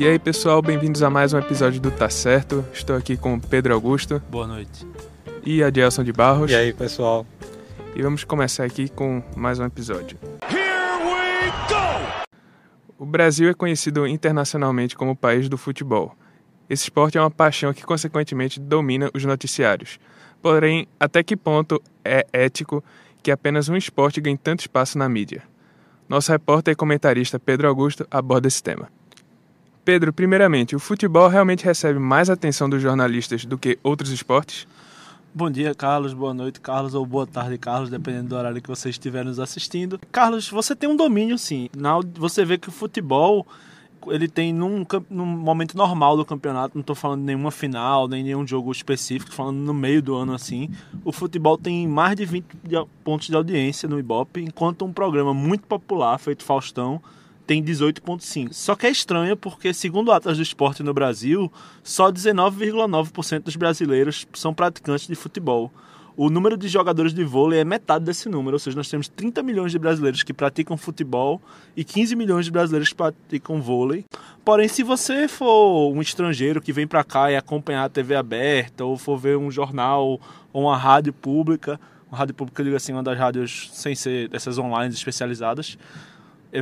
E aí, pessoal, bem-vindos a mais um episódio do Tá Certo. Estou aqui com o Pedro Augusto. Boa noite. E a Gelson de Barros. E aí, pessoal? E vamos começar aqui com mais um episódio. Here we go! O Brasil é conhecido internacionalmente como o país do futebol. Esse esporte é uma paixão que, consequentemente, domina os noticiários. Porém, até que ponto é ético que apenas um esporte ganhe tanto espaço na mídia? Nosso repórter e comentarista Pedro Augusto aborda esse tema. Pedro, primeiramente, o futebol realmente recebe mais atenção dos jornalistas do que outros esportes? Bom dia, Carlos. Boa noite, Carlos. Ou boa tarde, Carlos, dependendo do horário que você estiver nos assistindo. Carlos, você tem um domínio, sim. Você vê que o futebol ele tem num, num momento normal do campeonato, não estou falando nenhuma final, nem nenhum jogo específico, falando no meio do ano assim. O futebol tem mais de 20 pontos de audiência no Ibope, enquanto um programa muito popular, feito Faustão, tem 18,5. Só que é estranho porque, segundo Atlas do Esporte no Brasil, só 19,9% dos brasileiros são praticantes de futebol o número de jogadores de vôlei é metade desse número, ou seja, nós temos 30 milhões de brasileiros que praticam futebol e 15 milhões de brasileiros que praticam vôlei. Porém, se você for um estrangeiro que vem para cá e acompanhar a TV aberta, ou for ver um jornal ou uma rádio pública, uma rádio pública, eu digo assim, uma das rádios sem ser dessas online especializadas,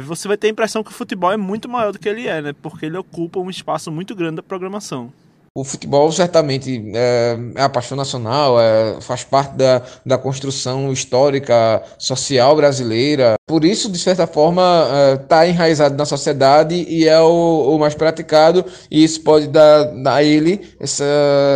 você vai ter a impressão que o futebol é muito maior do que ele é, né? Porque ele ocupa um espaço muito grande da programação. O futebol certamente é, é a paixão nacional, é, faz parte da, da construção histórica, social brasileira. Por isso, de certa forma, está é, enraizado na sociedade e é o, o, mais praticado, e isso pode dar a ele essa,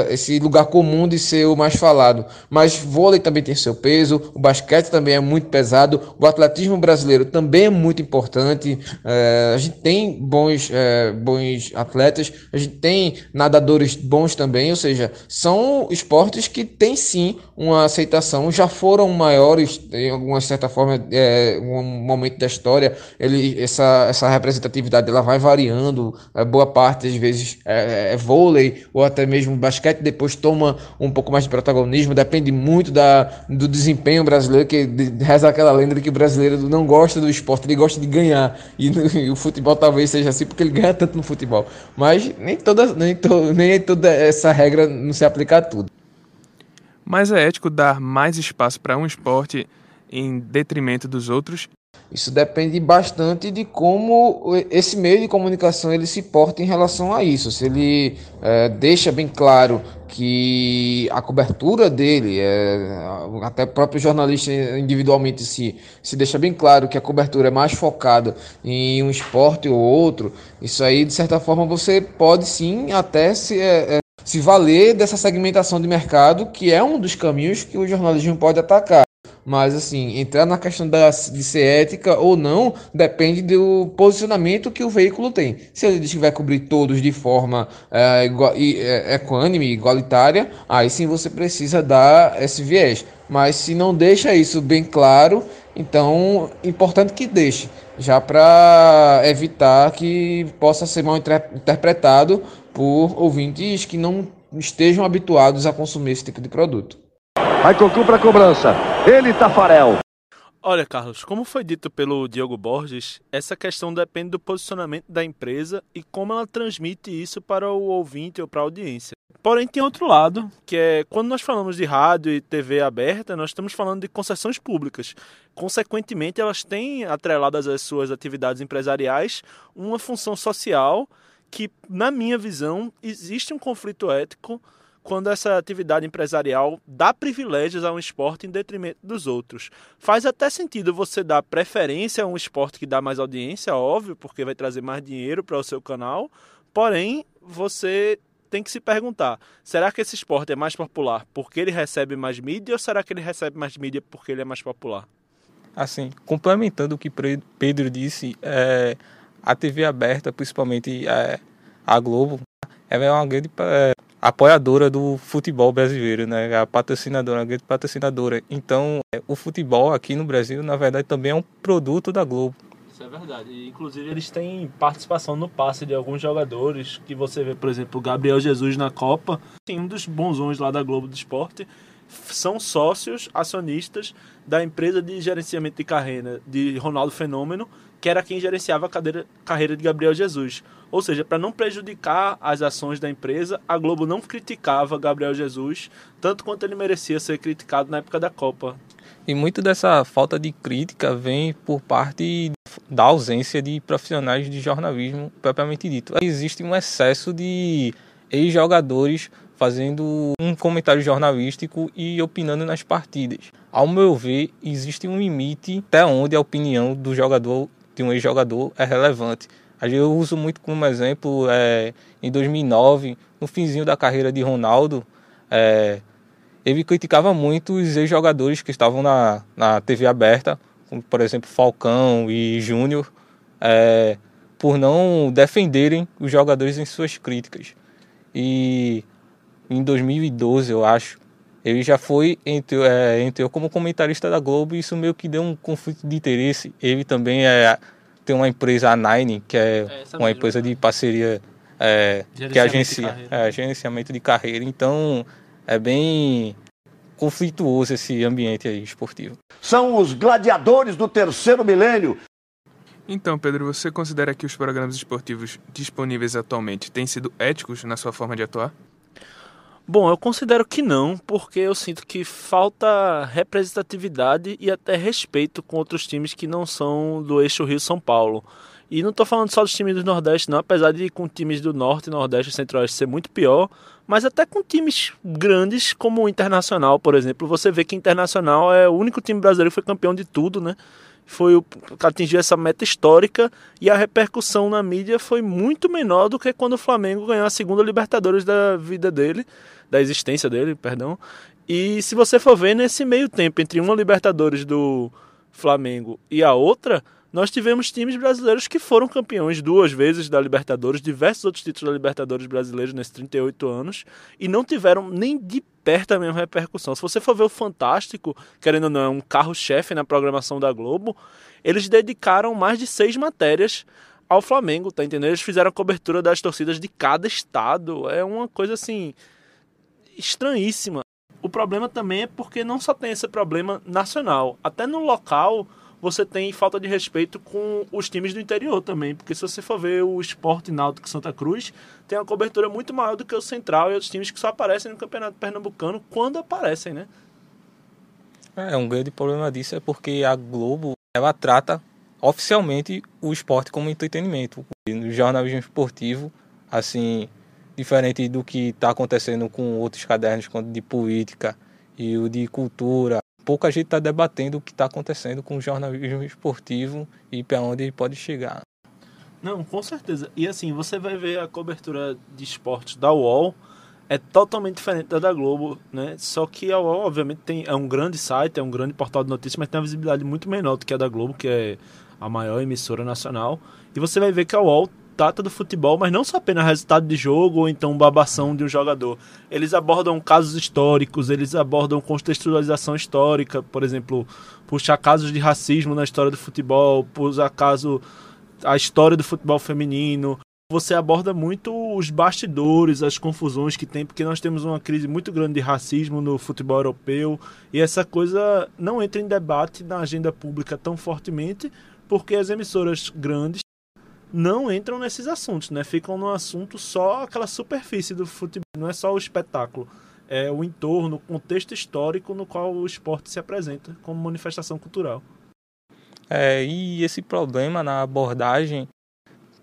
esse lugar comum de ser o mais falado. Mas vôlei também tem seu peso, o basquete também é muito pesado, o atletismo brasileiro também é muito importante. É, a gente tem bons, é, bons atletas, a gente tem nadadores bons também, ou seja, são esportes que têm sim uma aceitação, já foram maiores em alguma certa forma, é, um momento da história, ele, essa, essa representatividade ela vai variando, é, boa parte às vezes é, é, vôlei ou até mesmo basquete depois toma um pouco mais de protagonismo, depende muito da, do desempenho brasileiro, que reza aquela lenda de que o brasileiro não gosta do esporte, ele gosta de ganhar, e, e o futebol talvez seja assim porque ele ganha tanto no futebol, mas nem toda, nem, to, nem toda essa regra não se aplica a tudo. Mas é ético dar mais espaço para um esporte em detrimento dos outros? Isso depende bastante de como esse meio de comunicação ele se porta em relação a isso. Se ele é, deixa bem claro que a cobertura dele, é, até o próprio jornalista individualmente se, se deixa bem claro que a cobertura é mais focada em um esporte ou outro, isso aí de certa forma você pode sim até se, é, é se valer dessa segmentação de mercado, que é um dos caminhos que o jornalismo pode atacar. Mas, assim, entrar na questão da, de ser ética ou não depende do posicionamento que o veículo tem. Se ele tiver cobrir todos de forma é, igual, é, equânime, igualitária, aí sim você precisa dar esse viés. Mas se não deixa isso bem claro, então importante que deixe, já para evitar que possa ser mal interpretado por ouvintes que não estejam habituados a consumir esse tipo de produto. Vai Cocu para cobrança. Ele Tafarel. Olha, Carlos, como foi dito pelo Diogo Borges, essa questão depende do posicionamento da empresa e como ela transmite isso para o ouvinte ou para a audiência. Porém, tem outro lado, que é quando nós falamos de rádio e TV aberta, nós estamos falando de concessões públicas. Consequentemente, elas têm atreladas às suas atividades empresariais uma função social que, na minha visão, existe um conflito ético quando essa atividade empresarial dá privilégios a um esporte em detrimento dos outros. Faz até sentido você dar preferência a um esporte que dá mais audiência, óbvio, porque vai trazer mais dinheiro para o seu canal, porém, você tem que se perguntar: será que esse esporte é mais popular porque ele recebe mais mídia ou será que ele recebe mais mídia porque ele é mais popular? Assim, complementando o que Pedro disse, é, a TV aberta, principalmente é, a Globo, ela é uma grande é, apoiadora do futebol brasileiro, né? A patrocinadora, uma grande patrocinadora. Então, é, o futebol aqui no Brasil, na verdade, também é um produto da Globo. Isso é verdade. inclusive, eles têm participação no passe de alguns jogadores que você vê, por exemplo, o Gabriel Jesus na Copa. Tem um dos bonzões lá da Globo do Esporte são sócios acionistas da empresa de gerenciamento de carreira de Ronaldo Fenômeno, que era quem gerenciava a cadeira, carreira de Gabriel Jesus. Ou seja, para não prejudicar as ações da empresa, a Globo não criticava Gabriel Jesus tanto quanto ele merecia ser criticado na época da Copa. E muito dessa falta de crítica vem por parte da ausência de profissionais de jornalismo propriamente dito. Existe um excesso de ex-jogadores fazendo um comentário jornalístico e opinando nas partidas. Ao meu ver, existe um limite até onde a opinião do jogador, de um ex-jogador, é relevante. Eu uso muito como exemplo, é, em 2009, no finzinho da carreira de Ronaldo, é, ele criticava muito os ex-jogadores que estavam na, na TV aberta, como por exemplo Falcão e Júnior, é, por não defenderem os jogadores em suas críticas. E em 2012, eu acho, ele já foi entrou, é, entrou como comentarista da Globo e isso meio que deu um conflito de interesse. Ele também é, tem uma empresa, a Nine, que é, é uma mesmo, empresa de parceria é, que agencia de é, gerenciamento de carreira. Então é bem conflituoso esse ambiente aí esportivo. São os gladiadores do terceiro milênio. Então, Pedro, você considera que os programas esportivos disponíveis atualmente têm sido éticos na sua forma de atuar? Bom, eu considero que não, porque eu sinto que falta representatividade e até respeito com outros times que não são do eixo Rio-São Paulo. E não estou falando só dos times do Nordeste, não, apesar de com times do Norte, Nordeste e Centro-Oeste ser muito pior, mas até com times grandes como o Internacional, por exemplo. Você vê que Internacional é o único time brasileiro que foi campeão de tudo, né? Foi o atingiu essa meta histórica e a repercussão na mídia foi muito menor do que quando o Flamengo ganhou a segunda Libertadores da vida dele, da existência dele, perdão. E se você for ver nesse meio tempo entre uma Libertadores do Flamengo e a outra, nós tivemos times brasileiros que foram campeões duas vezes da Libertadores, diversos outros títulos da Libertadores brasileiros nesses 38 anos, e não tiveram nem de perto a mesma repercussão. Se você for ver o Fantástico, querendo ou não, é um carro-chefe na programação da Globo, eles dedicaram mais de seis matérias ao Flamengo, tá entendendo? Eles fizeram a cobertura das torcidas de cada estado. É uma coisa assim estranhíssima. O problema também é porque não só tem esse problema nacional, até no local você tem falta de respeito com os times do interior também, porque se você for ver o Esporte Náutico Santa Cruz, tem uma cobertura muito maior do que o Central e outros times que só aparecem no Campeonato Pernambucano quando aparecem, né? É, um grande problema disso é porque a Globo, ela trata oficialmente o esporte como entretenimento. No jornalismo esportivo, assim, diferente do que está acontecendo com outros cadernos de política e o de cultura, pouca gente está debatendo o que está acontecendo com o jornalismo esportivo e para onde ele pode chegar. Não, com certeza. E assim, você vai ver a cobertura de esportes da UOL é totalmente diferente da da Globo, né? Só que a UOL, obviamente, tem, é um grande site, é um grande portal de notícias, mas tem uma visibilidade muito menor do que a da Globo, que é a maior emissora nacional. E você vai ver que a UOL trata do futebol, mas não só apenas resultado de jogo ou então babação de um jogador. Eles abordam casos históricos, eles abordam contextualização histórica, por exemplo, puxar casos de racismo na história do futebol, puxar caso a história do futebol feminino. Você aborda muito os bastidores, as confusões que tem, porque nós temos uma crise muito grande de racismo no futebol europeu e essa coisa não entra em debate na agenda pública tão fortemente, porque as emissoras grandes não entram nesses assuntos, né? Ficam no assunto só aquela superfície do futebol, não é só o espetáculo. É o entorno, o contexto histórico no qual o esporte se apresenta como manifestação cultural. É, e esse problema na abordagem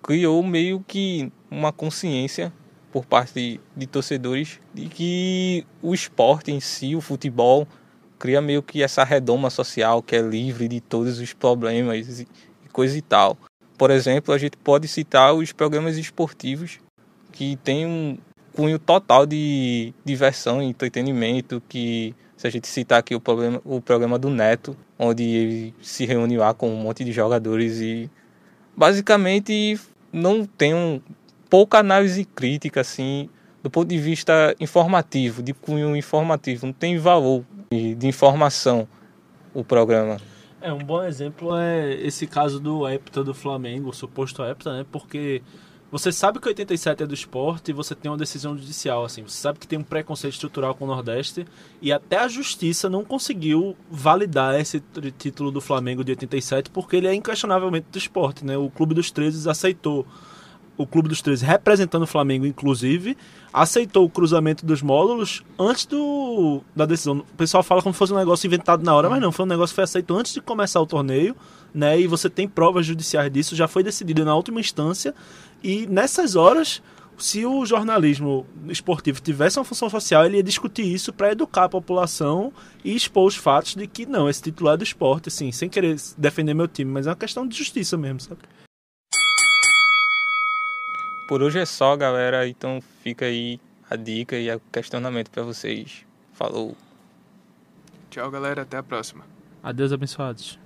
criou meio que uma consciência por parte de, de torcedores de que o esporte em si, o futebol, cria meio que essa redoma social que é livre de todos os problemas e coisa e tal. Por exemplo, a gente pode citar os programas esportivos que têm um cunho total de diversão e entretenimento, que se a gente citar aqui o, problema, o programa do Neto, onde ele se reúne lá com um monte de jogadores e basicamente não tem um, pouca análise crítica assim do ponto de vista informativo, de cunho informativo, não tem valor de, de informação o programa. É, um bom exemplo é esse caso do Hepta do Flamengo, o suposto Hepta, né? Porque Você sabe que 87 é do esporte e você tem uma decisão judicial, assim. Você sabe que tem um preconceito estrutural com o Nordeste e até a justiça não conseguiu validar esse título do Flamengo de 87 porque ele é inquestionavelmente do esporte, né? O Clube dos 13 aceitou o Clube dos 13, representando o Flamengo, inclusive, aceitou o cruzamento dos módulos antes do, da decisão. O pessoal fala como se fosse um negócio inventado na hora, mas não, foi um negócio que foi aceito antes de começar o torneio, né? E você tem provas judiciais disso, já foi decidido na última instância. E nessas horas, se o jornalismo esportivo tivesse uma função social, ele ia discutir isso para educar a população e expor os fatos de que não, esse titular é do esporte, assim, sem querer defender meu time, mas é uma questão de justiça mesmo, sabe? Por hoje é só, galera. Então fica aí a dica e o questionamento para vocês. Falou. Tchau, galera. Até a próxima. Adeus, abençoados.